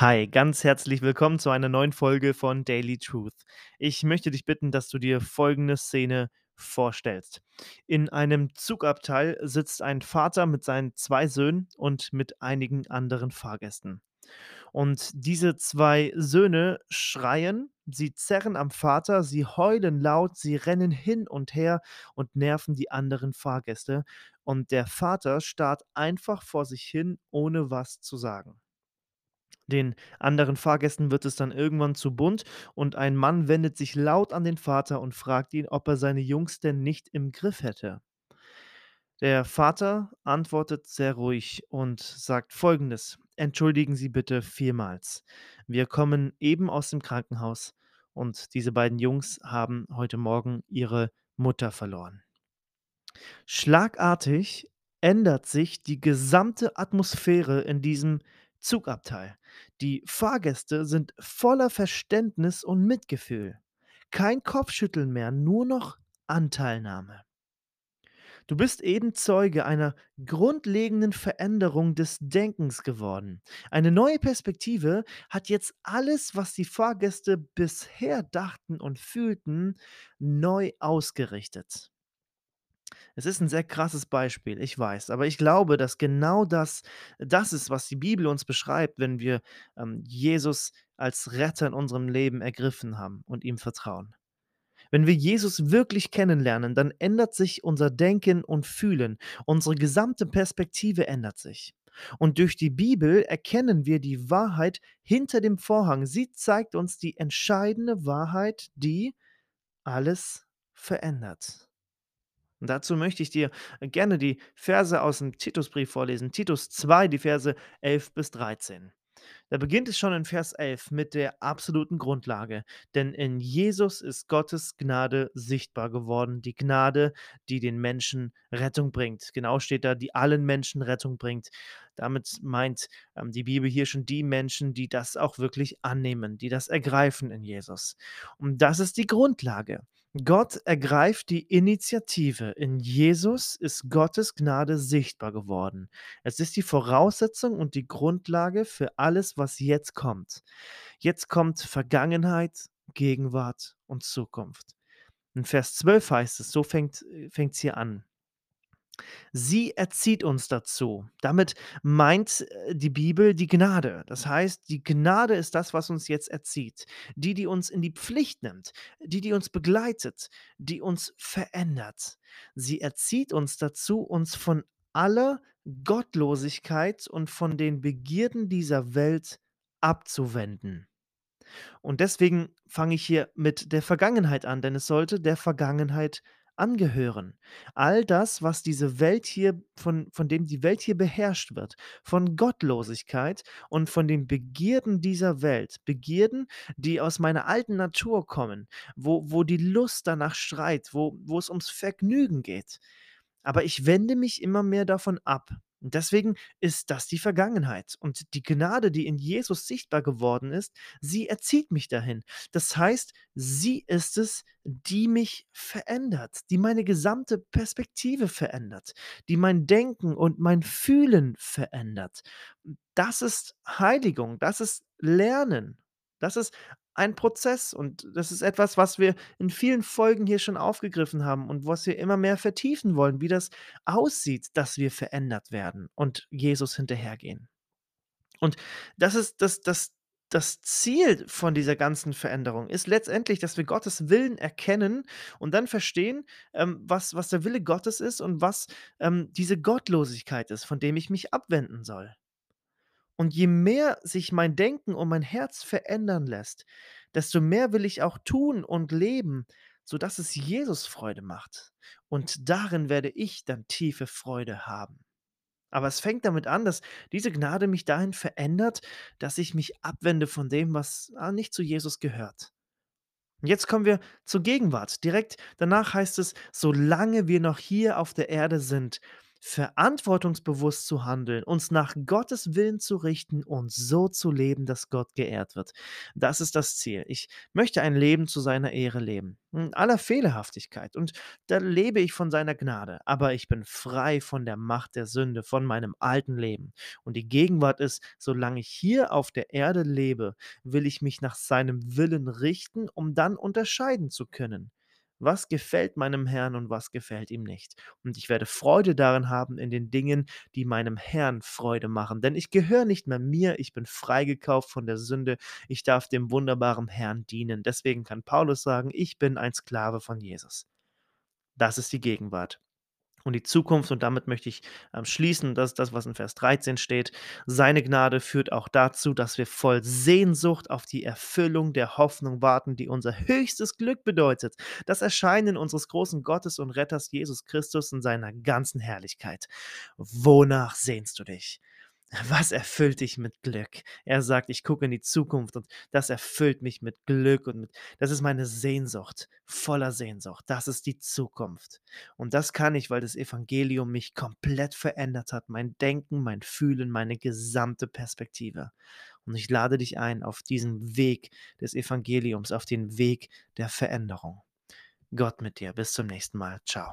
Hi, ganz herzlich willkommen zu einer neuen Folge von Daily Truth. Ich möchte dich bitten, dass du dir folgende Szene vorstellst. In einem Zugabteil sitzt ein Vater mit seinen zwei Söhnen und mit einigen anderen Fahrgästen. Und diese zwei Söhne schreien, sie zerren am Vater, sie heulen laut, sie rennen hin und her und nerven die anderen Fahrgäste. Und der Vater starrt einfach vor sich hin, ohne was zu sagen. Den anderen Fahrgästen wird es dann irgendwann zu bunt und ein Mann wendet sich laut an den Vater und fragt ihn, ob er seine Jungs denn nicht im Griff hätte. Der Vater antwortet sehr ruhig und sagt folgendes: Entschuldigen Sie bitte vielmals. Wir kommen eben aus dem Krankenhaus und diese beiden Jungs haben heute Morgen ihre Mutter verloren. Schlagartig ändert sich die gesamte Atmosphäre in diesem Zugabteil. Die Fahrgäste sind voller Verständnis und Mitgefühl. Kein Kopfschütteln mehr, nur noch Anteilnahme. Du bist eben Zeuge einer grundlegenden Veränderung des Denkens geworden. Eine neue Perspektive hat jetzt alles, was die Fahrgäste bisher dachten und fühlten, neu ausgerichtet. Es ist ein sehr krasses Beispiel, ich weiß, aber ich glaube, dass genau das das ist, was die Bibel uns beschreibt, wenn wir, ähm, Jesus als Retter in unserem Leben ergriffen haben und ihm vertrauen. Wenn wir Jesus wirklich kennenlernen, dann ändert sich unser Denken und Fühlen. Unsere gesamte Perspektive ändert sich. Und durch die Bibel erkennen wir die Wahrheit hinter dem Vorhang. Sie zeigt uns die entscheidende Wahrheit, die alles verändert. Und dazu möchte ich dir gerne die Verse aus dem Titusbrief vorlesen. Titus 2, die Verse 11 bis 13. Da beginnt es schon in Vers 11 mit der absoluten Grundlage. Denn in Jesus ist Gottes Gnade sichtbar geworden. Die Gnade, die den Menschen Rettung bringt. Genau steht da, die allen Menschen Rettung bringt. Damit meint ähm, die Bibel hier schon die Menschen, die das auch wirklich annehmen, die das ergreifen in Jesus. Und das ist die Grundlage. Gott ergreift die Initiative. In Jesus ist Gottes Gnade sichtbar geworden. Es ist die Voraussetzung und die Grundlage für alles, was jetzt kommt. Jetzt kommt Vergangenheit, Gegenwart und Zukunft. In Vers 12 heißt es, so fängt es hier an. Sie erzieht uns dazu. Damit meint äh, die Bibel die Gnade. Das heißt, die Gnade ist das, was uns jetzt erzieht. Die, die uns in die Pflicht nimmt, die, die uns begleitet, die uns verändert. Sie erzieht uns dazu, uns von aller Gottlosigkeit und von den Begierden dieser Welt abzuwenden. Und deswegen fange ich hier mit der Vergangenheit an, denn es sollte der Vergangenheit angehören. All das, was diese Welt hier von von dem die Welt hier beherrscht wird, von Gottlosigkeit und von den Begierden dieser Welt. Begierden, die aus meiner alten Natur kommen, wo wo die Lust danach schreit, wo wo es ums Vergnügen geht. Aber ich wende mich immer mehr davon ab. Deswegen ist das die Vergangenheit. Und die Gnade, die in Jesus sichtbar geworden ist, sie erzieht mich dahin. Das heißt, sie ist es, die mich verändert, die meine gesamte Perspektive verändert, die mein Denken und mein Fühlen verändert. Das ist Heiligung, das ist Lernen. Das ist ein Prozess und das ist etwas, was wir in vielen Folgen hier schon aufgegriffen haben und was wir immer mehr vertiefen wollen, wie das aussieht, dass wir verändert werden und Jesus hinterhergehen. Und das ist das das das Ziel von dieser ganzen Veränderung ist letztendlich, dass wir Gottes Willen erkennen und dann verstehen, ähm, was was der Wille Gottes ist und was, ähm, diese Gottlosigkeit ist, von dem ich mich abwenden soll. Und je mehr sich mein Denken und mein Herz verändern lässt, desto mehr will ich auch tun und leben, sodass es Jesus Freude macht. Und darin werde ich dann tiefe Freude haben. Aber es fängt damit an, dass diese Gnade mich dahin verändert, dass ich mich abwende von dem, was ah, nicht zu Jesus gehört. Und jetzt kommen wir zur Gegenwart. Direkt danach heißt es, solange wir noch hier auf der Erde sind, verantwortungsbewusst zu handeln, uns nach Gottes Willen zu richten und so zu leben, dass Gott geehrt wird. Das ist das Ziel. Ich möchte ein Leben zu seiner Ehre leben, in aller Fehlerhaftigkeit. Und da lebe ich von seiner Gnade. Aber ich bin frei von der Macht der Sünde, von meinem alten Leben. Und die Gegenwart ist, solange ich hier auf der Erde lebe, will ich mich nach seinem Willen richten, um dann unterscheiden zu können. Was gefällt meinem Herrn und was gefällt ihm nicht? Und ich werde Freude daran haben in den Dingen, die meinem Herrn Freude machen. Denn ich gehöre nicht mehr mir, ich bin freigekauft von der Sünde, ich darf dem wunderbaren Herrn dienen. Deswegen kann Paulus sagen, ich bin ein Sklave von Jesus. Das ist die Gegenwart und die Zukunft. Und damit möchte ich ähm, schließen, das ist das, was in Vers 13 steht. Seine Gnade führt auch dazu, dass wir voll Sehnsucht auf die Erfüllung der Hoffnung warten, die unser höchstes Glück bedeutet. Das Erscheinen unseres großen Gottes und Retters Jesus Christus in seiner ganzen Herrlichkeit. Wonach sehnst du dich? Was erfüllt dich mit Glück? Er sagt, ich gucke in die Zukunft und das erfüllt mich mit Glück und mit, das ist meine Sehnsucht, voller Sehnsucht. Das ist die Zukunft. Und das kann ich, weil das Evangelium mich komplett verändert hat. Mein Denken, mein Fühlen, meine gesamte Perspektive. Und ich lade dich ein auf diesen Weg des Evangeliums, auf den Weg der Veränderung. Gott mit dir. Bis zum nächsten Mal. Ciao.